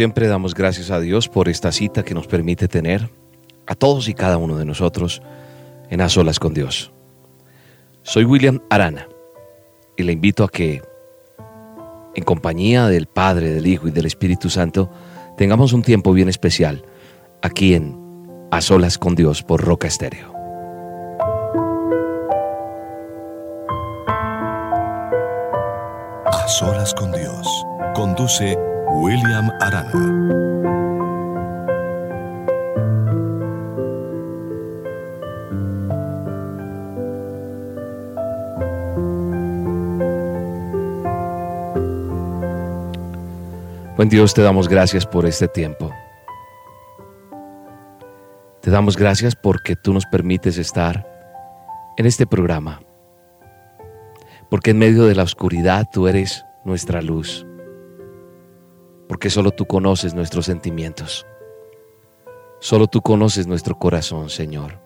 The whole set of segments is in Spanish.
Siempre damos gracias a Dios por esta cita que nos permite tener a todos y cada uno de nosotros en A Solas con Dios. Soy William Arana y le invito a que en compañía del Padre, del Hijo y del Espíritu Santo tengamos un tiempo bien especial aquí en A Solas con Dios por Roca Estéreo. A Solas con Dios conduce William Arana. Buen Dios, te damos gracias por este tiempo. Te damos gracias porque tú nos permites estar en este programa. Porque en medio de la oscuridad tú eres nuestra luz porque solo tú conoces nuestros sentimientos. Solo tú conoces nuestro corazón, Señor.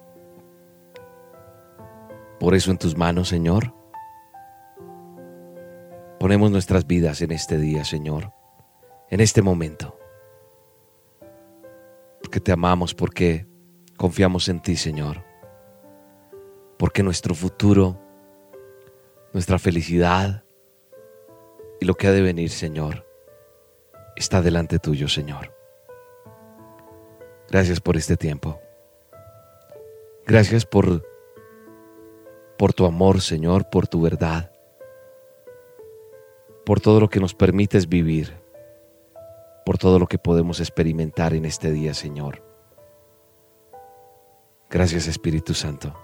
Por eso en tus manos, Señor, ponemos nuestras vidas en este día, Señor, en este momento. Porque te amamos, porque confiamos en ti, Señor. Porque nuestro futuro, nuestra felicidad y lo que ha de venir, Señor, está delante tuyo, Señor. Gracias por este tiempo. Gracias por, por tu amor, Señor, por tu verdad, por todo lo que nos permites vivir, por todo lo que podemos experimentar en este día, Señor. Gracias, Espíritu Santo.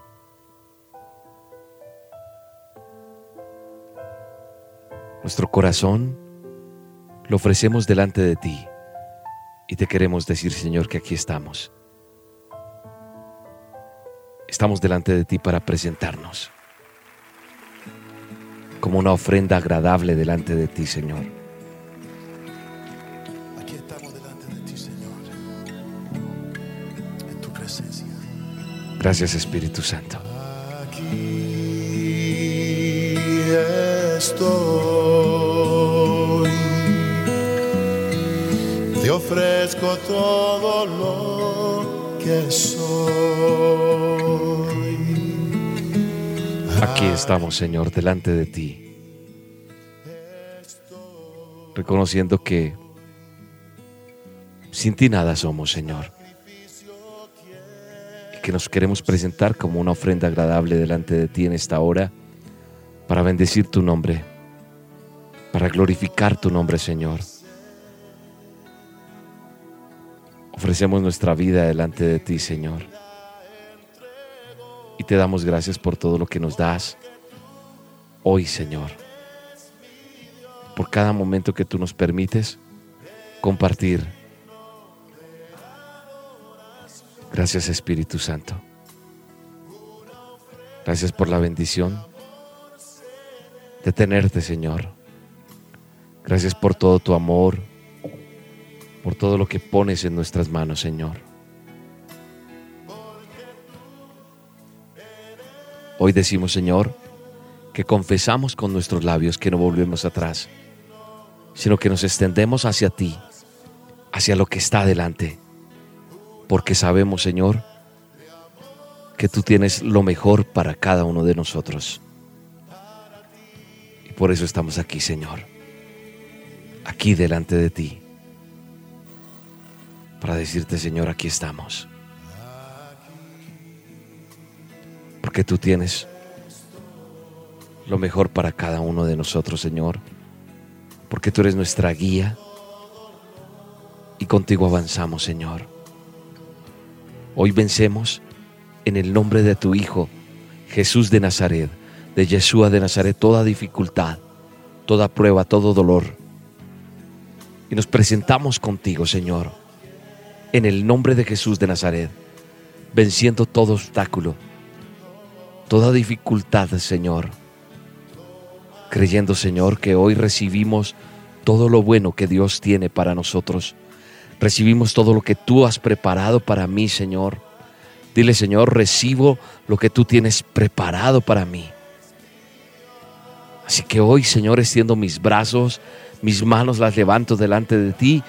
Nuestro corazón lo ofrecemos delante de ti y te queremos decir, Señor, que aquí estamos. Estamos delante de ti para presentarnos como una ofrenda agradable delante de ti, Señor. Aquí estamos delante de ti, Señor, en tu presencia. Gracias, Espíritu Santo. Aquí estoy. Ofrezco todo lo que soy. Aquí estamos, Señor, delante de ti, reconociendo que sin ti nada somos, Señor, y que nos queremos presentar como una ofrenda agradable delante de ti en esta hora para bendecir tu nombre, para glorificar tu nombre, Señor. Ofrecemos nuestra vida delante de ti, Señor. Y te damos gracias por todo lo que nos das hoy, Señor. Por cada momento que tú nos permites compartir. Gracias, Espíritu Santo. Gracias por la bendición de tenerte, Señor. Gracias por todo tu amor, por todo lo que pones en nuestras manos, Señor. Hoy decimos, Señor, que confesamos con nuestros labios que no volvemos atrás, sino que nos extendemos hacia ti, hacia lo que está delante, porque sabemos, Señor, que tú tienes lo mejor para cada uno de nosotros. Y por eso estamos aquí, Señor, aquí delante de ti para decirte, Señor, aquí estamos. Porque tú tienes lo mejor para cada uno de nosotros, Señor. porque tú eres nuestra guía y contigo avanzamos, Señor. Hoy vencemos en el nombre de tu Hijo, Jesús de Nazaret, de Yeshua de Nazaret, toda dificultad, toda prueba, todo dolor. Y nos presentamos contigo, Señor, en el nombre de Jesús de Nazaret, venciendo todo obstáculo, toda dificultad, Señor, creyendo, Señor, que hoy recibimos todo lo bueno que Dios tiene para nosotros. Recibimos todo lo que tú has preparado para mí, Señor. Dile, Señor, recibo lo que tú tienes preparado para mí. Así que hoy, Señor, extiendo mis brazos, mis manos las levanto delante de ti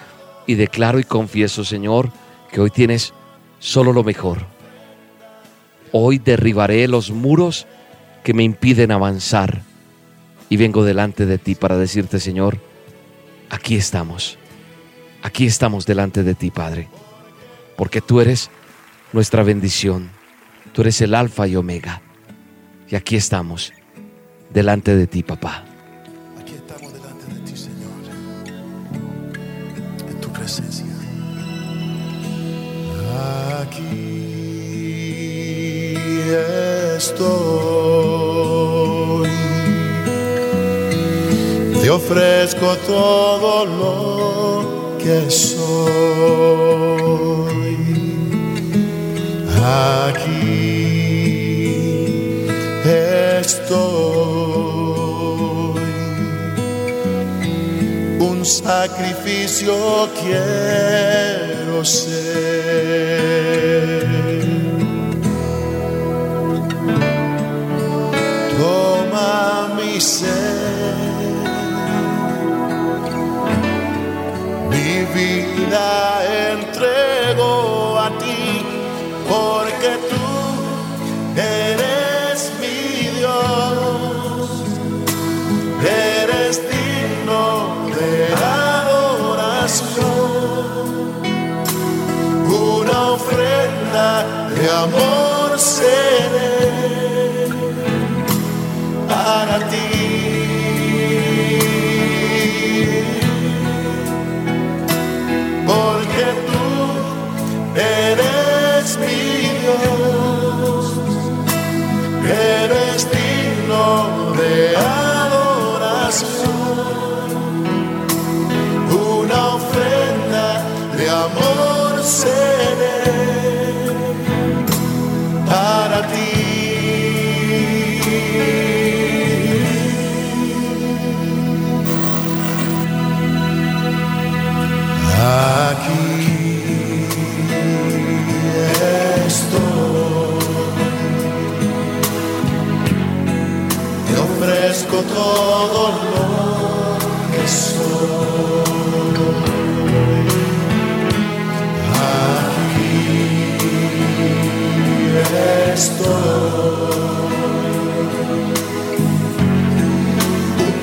y declaro y confieso, Señor, que hoy tienes solo lo mejor. Hoy derribaré los muros que me impiden avanzar y vengo delante de ti para decirte, Señor, aquí estamos, aquí estamos delante de ti, Padre, porque tú eres nuestra bendición, tú eres el alfa y omega, y aquí estamos delante de ti, papá. Presencia. Aquí estoy. Te ofrezco todo lo que soy. Aquí estoy. Sacrificio quiero ser. Toma mi ser, mi vida amor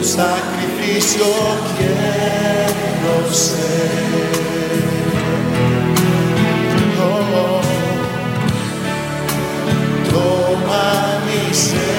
sacrificio quiero ser. Oh, toma mi ser,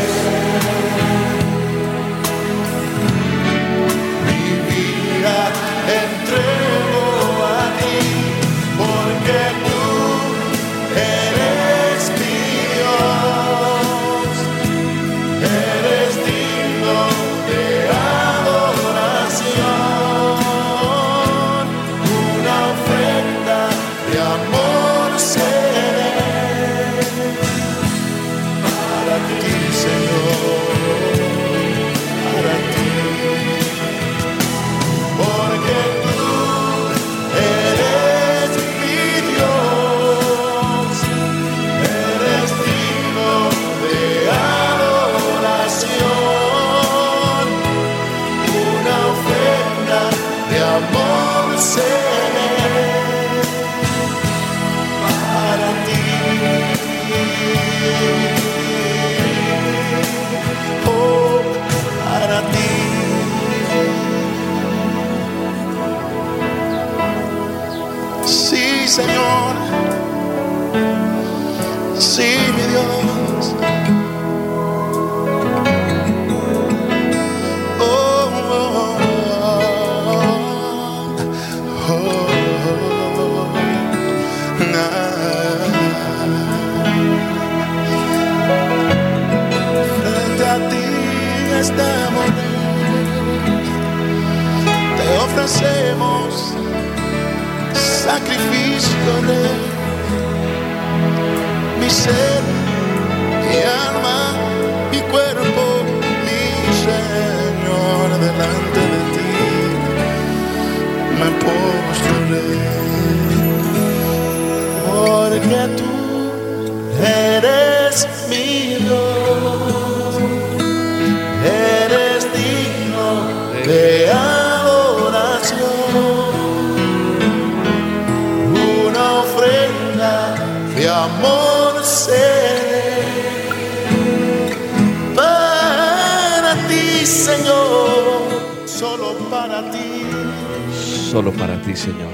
Solo para ti, Señor.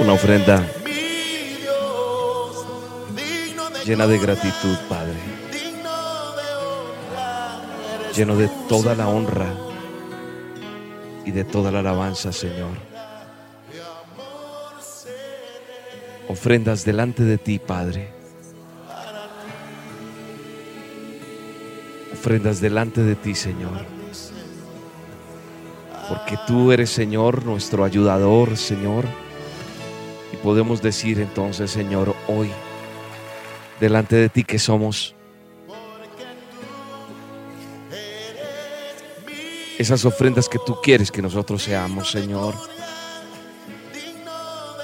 Una ofrenda llena de gratitud, Padre. Lleno de toda la honra y de toda la alabanza, Señor. Ofrendas delante de ti, Padre. Ofrendas delante de ti, Señor. Porque tú eres, Señor, nuestro ayudador, Señor. Y podemos decir entonces, Señor, hoy, delante de ti que somos esas ofrendas que tú quieres que nosotros seamos, Señor.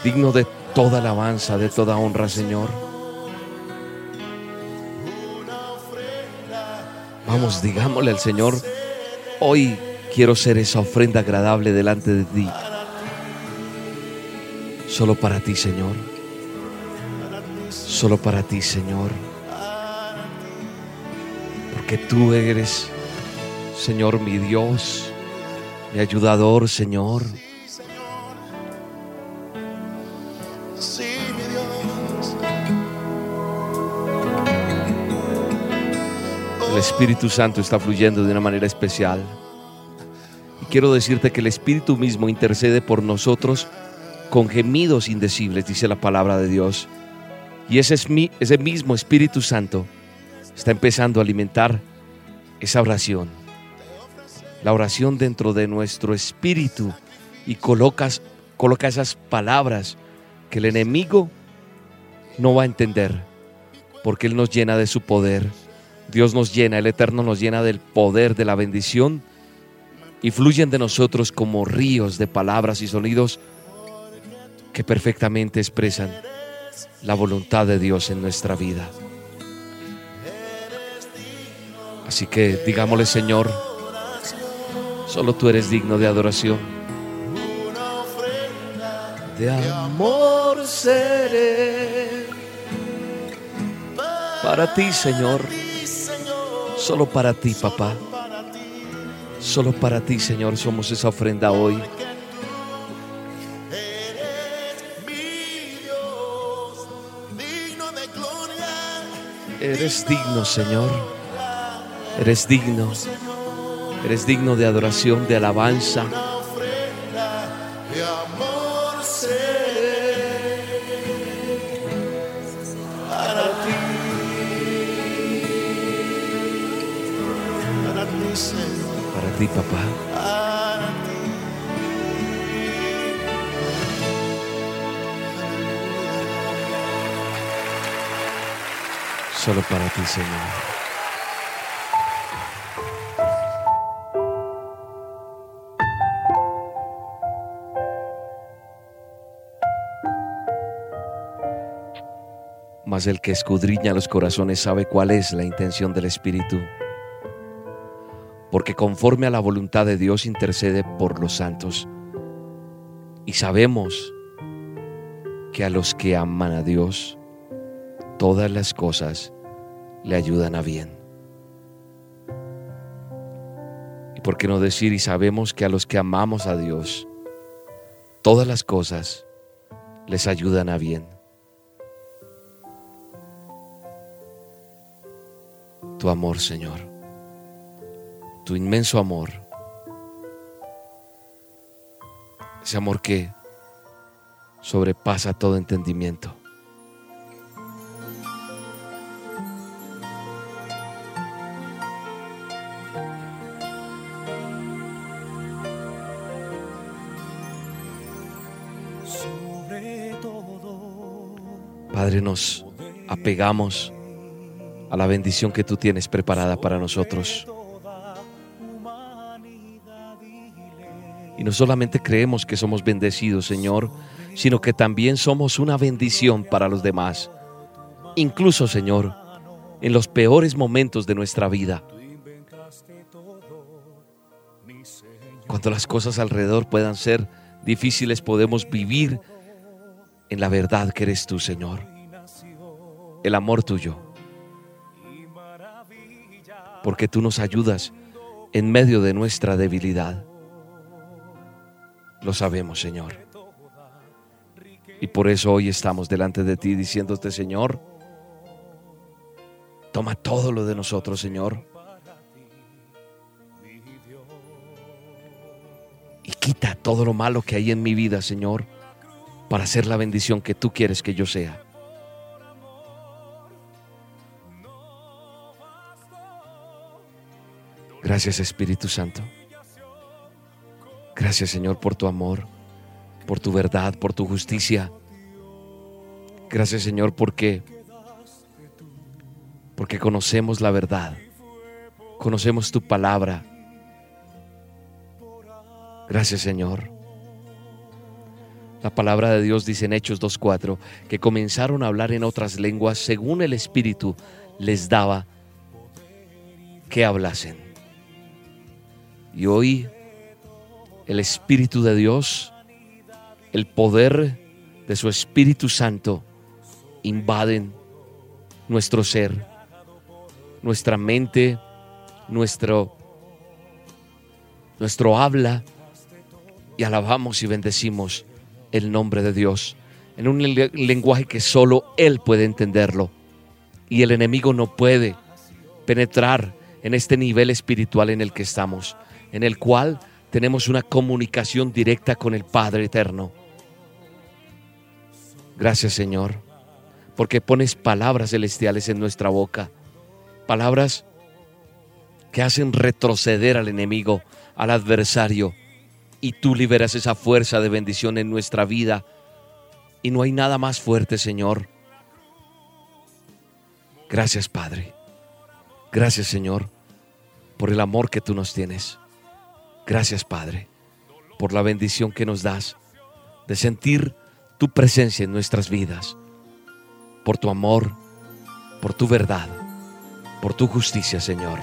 Digno de toda alabanza, de toda honra, Señor. Vamos, digámosle al Señor, hoy quiero ser esa ofrenda agradable delante de ti. Solo para ti, Señor. Solo para ti, Señor. Porque tú eres Señor mi Dios, mi ayudador, Señor. El Espíritu Santo está fluyendo de una manera especial. Quiero decirte que el Espíritu mismo intercede por nosotros con gemidos indecibles, dice la palabra de Dios. Y ese, es mi, ese mismo Espíritu Santo está empezando a alimentar esa oración. La oración dentro de nuestro espíritu y colocas, coloca esas palabras que el enemigo no va a entender, porque Él nos llena de su poder. Dios nos llena, el Eterno nos llena del poder, de la bendición, y fluyen de nosotros como ríos de palabras y sonidos que perfectamente expresan la voluntad de Dios en nuestra vida. Así que digámosle, Señor, solo tú eres digno de adoración. De amor seré para ti, Señor. Solo para ti, papá. Solo para ti, Señor, somos esa ofrenda hoy. Eres digno, Señor. Eres digno. Eres digno de adoración, de alabanza. Solo para ti, Señor. Mas el que escudriña los corazones sabe cuál es la intención del Espíritu. Porque conforme a la voluntad de Dios intercede por los santos. Y sabemos que a los que aman a Dios, todas las cosas le ayudan a bien. Y por qué no decir, y sabemos que a los que amamos a Dios, todas las cosas les ayudan a bien. Tu amor, Señor, tu inmenso amor, ese amor que sobrepasa todo entendimiento. Padre, nos apegamos a la bendición que tú tienes preparada para nosotros. Y no solamente creemos que somos bendecidos, Señor, sino que también somos una bendición para los demás. Incluso, Señor, en los peores momentos de nuestra vida. Cuando las cosas alrededor puedan ser difíciles, podemos vivir en la verdad que eres tú, Señor. El amor tuyo. Porque tú nos ayudas en medio de nuestra debilidad. Lo sabemos, Señor. Y por eso hoy estamos delante de ti diciéndote, Señor, toma todo lo de nosotros, Señor. Y quita todo lo malo que hay en mi vida, Señor, para ser la bendición que tú quieres que yo sea. Gracias Espíritu Santo. Gracias Señor por tu amor, por tu verdad, por tu justicia. Gracias Señor porque porque conocemos la verdad. Conocemos tu palabra. Gracias Señor. La palabra de Dios dice en Hechos 2.4 que comenzaron a hablar en otras lenguas según el Espíritu les daba que hablasen. Y hoy el Espíritu de Dios, el poder de su Espíritu Santo invaden nuestro ser, nuestra mente, nuestro, nuestro habla. Y alabamos y bendecimos el nombre de Dios en un lenguaje que solo Él puede entenderlo. Y el enemigo no puede penetrar en este nivel espiritual en el que estamos, en el cual tenemos una comunicación directa con el Padre Eterno. Gracias Señor, porque pones palabras celestiales en nuestra boca, palabras que hacen retroceder al enemigo, al adversario, y tú liberas esa fuerza de bendición en nuestra vida. Y no hay nada más fuerte, Señor. Gracias, Padre. Gracias, Señor, por el amor que tú nos tienes. Gracias, Padre, por la bendición que nos das de sentir tu presencia en nuestras vidas, por tu amor, por tu verdad, por tu justicia, Señor.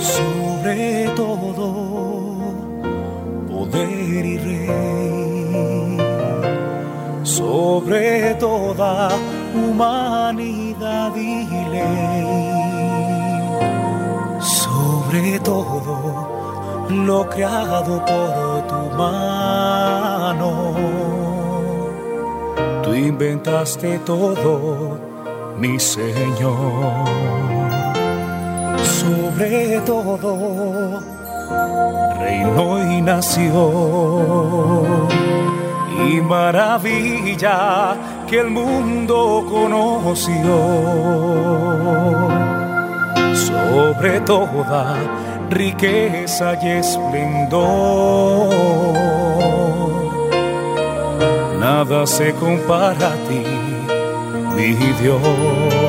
Sobre todo, poder y rey, sobre toda humanidad y sobre todo lo creado por tu mano. Tú inventaste todo, mi Señor. Sobre todo, reino y nación y maravilla que el mundo conoció. Sobre toda riqueza y esplendor, nada se compara a ti, mi Dios.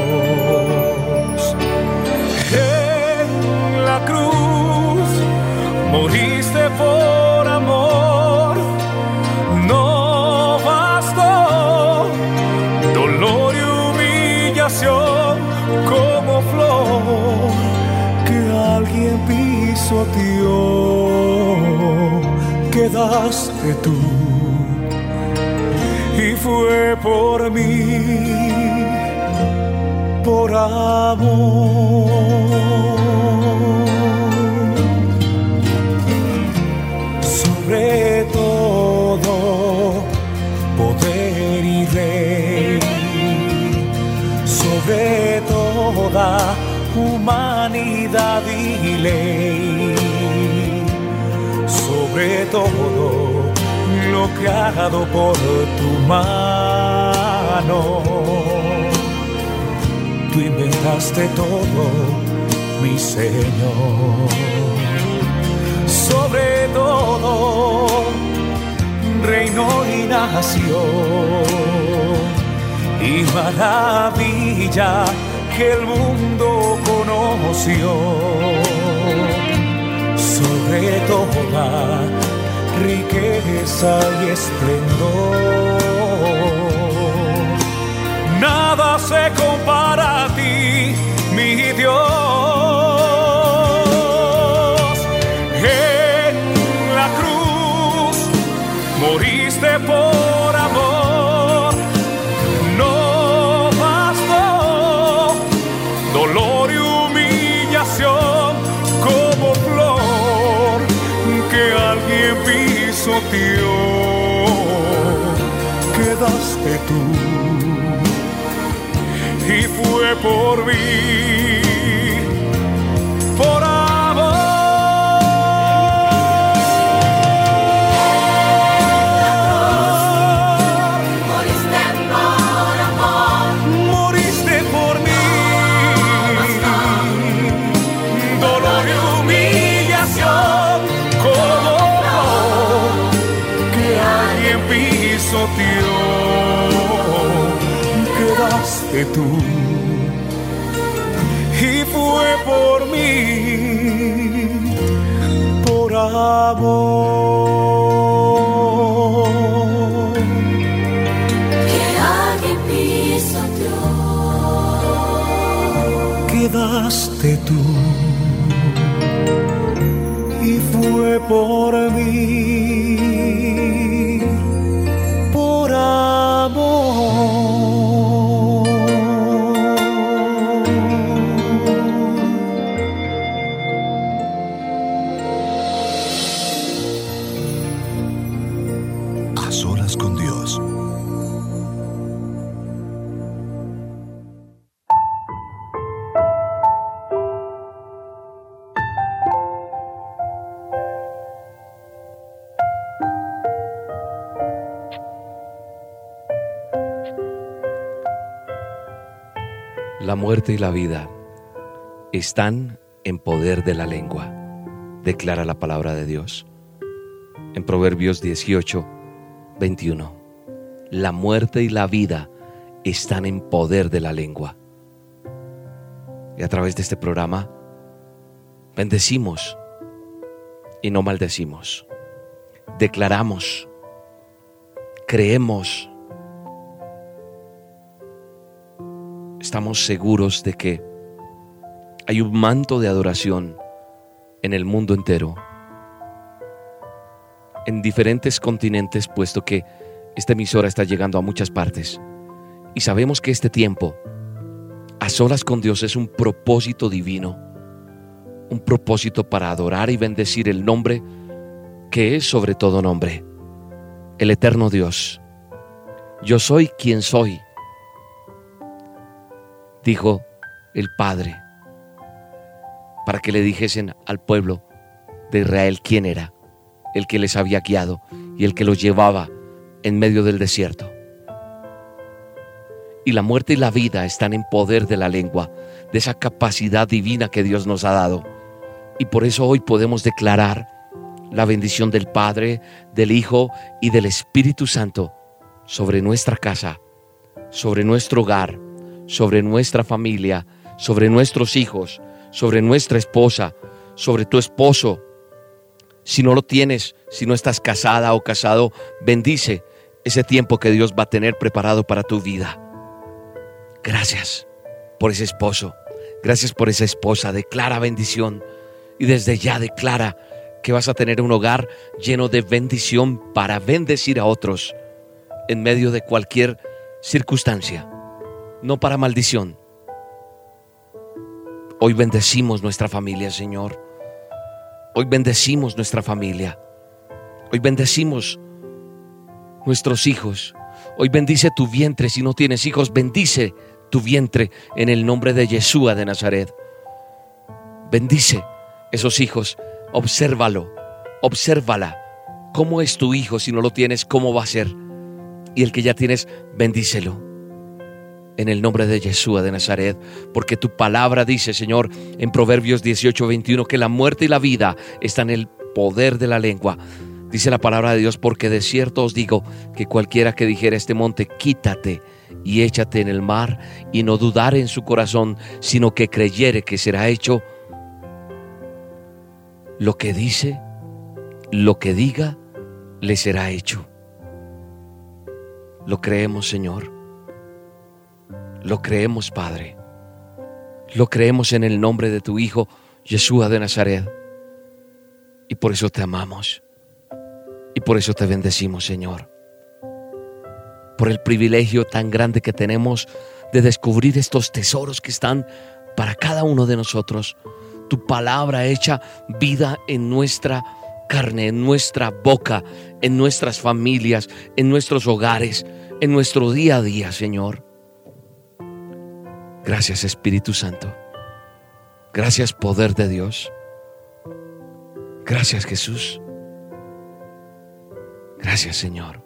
Quedaste tú. Y fue por mí, por amor. Sobre todo poder y rey, sobre toda humanidad y ley, sobre todo lo creado por tu mano. Tú inventaste todo, mi Señor sobre todo reino y nación y maravilla que el mundo conoció sobre toda riqueza y esplendor. Nada se compara por amor. Moriste por amor, mí, dolor y humillación, como que alguien pisoteó, quedaste tú por mí, por amor. que alguien pisoteó. quedaste tú y fue por mí, muerte y la vida están en poder de la lengua, declara la palabra de Dios. En Proverbios 18, 21. La muerte y la vida están en poder de la lengua. Y a través de este programa bendecimos y no maldecimos. Declaramos, creemos, estamos seguros de que hay un manto de adoración en el mundo entero, en diferentes continentes, puesto que esta emisora está llegando a muchas partes. Y sabemos que este tiempo, a solas con Dios, es un propósito divino, un propósito para adorar y bendecir el nombre que es sobre todo nombre, el eterno Dios. Yo soy quien soy dijo el Padre, para que le dijesen al pueblo de Israel quién era, el que les había guiado y el que los llevaba en medio del desierto. Y la muerte y la vida están en poder de la lengua, de esa capacidad divina que Dios nos ha dado. Y por eso hoy podemos declarar la bendición del Padre, del Hijo y del Espíritu Santo sobre nuestra casa, sobre nuestro hogar, sobre nuestra familia, sobre nuestros hijos, sobre nuestra esposa, sobre tu esposo. Si no lo tienes, si no estás casada o casado, bendice ese tiempo que Dios va a tener preparado para tu vida. Gracias por ese esposo. Gracias por esa esposa. Declara bendición. Y desde ya declara que vas a tener un hogar lleno de bendición para bendecir a otros en medio de cualquier circunstancia no para maldición. Hoy bendecimos nuestra familia, Señor. Hoy bendecimos nuestra familia. Hoy bendecimos nuestros hijos. Hoy bendice tu vientre. Si no tienes hijos, bendice tu vientre en el nombre de Yeshua de Nazaret. Bendice esos hijos. Obsérvalo. Obsérvala. ¿Cómo es tu hijo si no lo tienes? ¿Cómo va a ser? Y el que ya tienes, bendícelo en el nombre de Yeshua de Nazaret, porque tu palabra dice, Señor, en Proverbios 18, 21, que la muerte y la vida están en el poder de la lengua. Dice la palabra de Dios, porque de cierto os digo que cualquiera que dijera este monte, quítate y échate en el mar, y no dudare en su corazón, sino que creyere que será hecho lo que dice, lo que diga, le será hecho. Lo creemos, Señor. Lo creemos, Padre. Lo creemos en el nombre de tu Hijo, Yeshua de Nazaret. Y por eso te amamos. Y por eso te bendecimos, Señor. Por el privilegio tan grande que tenemos de descubrir estos tesoros que están para cada uno de nosotros. Tu palabra hecha vida en nuestra carne, en nuestra boca, en nuestras familias, en nuestros hogares, en nuestro día a día, Señor. Gracias Espíritu Santo. Gracias poder de Dios. Gracias Jesús. Gracias Señor.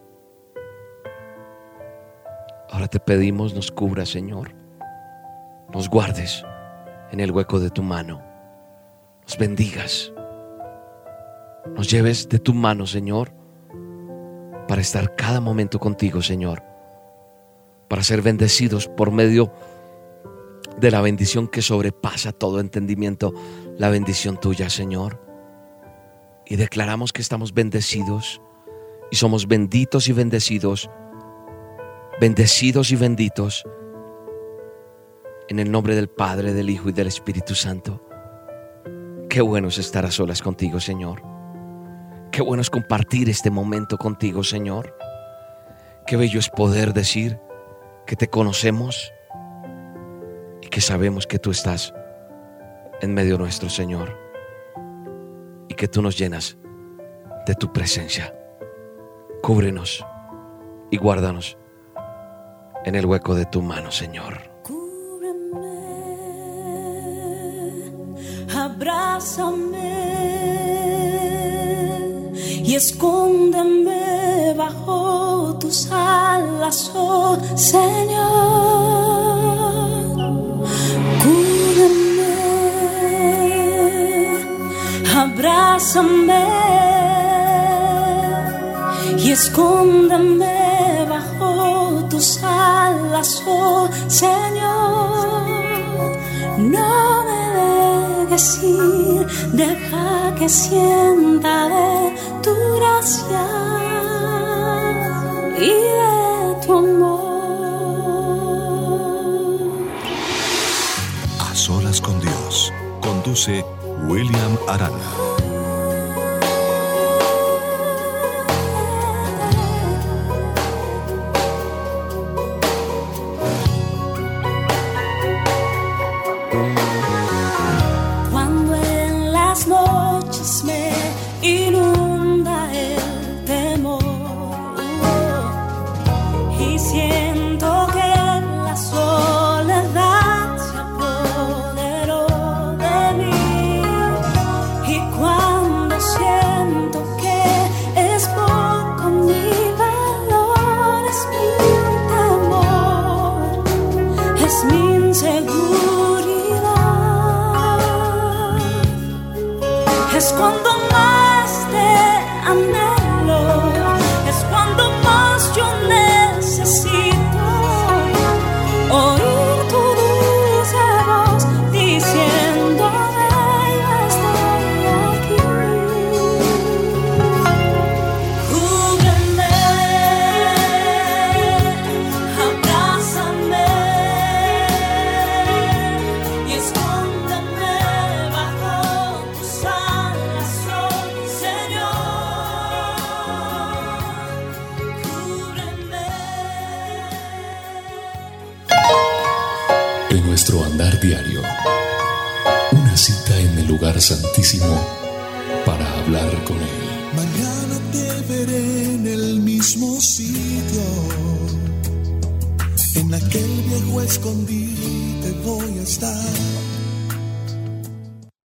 Ahora te pedimos nos cubra Señor. Nos guardes en el hueco de tu mano. Nos bendigas. Nos lleves de tu mano Señor para estar cada momento contigo Señor. Para ser bendecidos por medio de la bendición que sobrepasa todo entendimiento, la bendición tuya, Señor. Y declaramos que estamos bendecidos y somos benditos y bendecidos, bendecidos y benditos en el nombre del Padre, del Hijo y del Espíritu Santo. Qué bueno es estar a solas contigo, Señor. Qué bueno es compartir este momento contigo, Señor. Qué bello es poder decir que te conocemos que sabemos que tú estás en medio nuestro, Señor, y que tú nos llenas de tu presencia. Cúbrenos y guárdanos en el hueco de tu mano, Señor. Cúbreme, abrázame y escóndeme bajo tus alas, oh Señor. Abrázame y escóndeme bajo tus alas, oh Señor. No me dejes ir, deja que sienta de tu gracia y de tu amor. A solas con Dios. Conduce William Arana.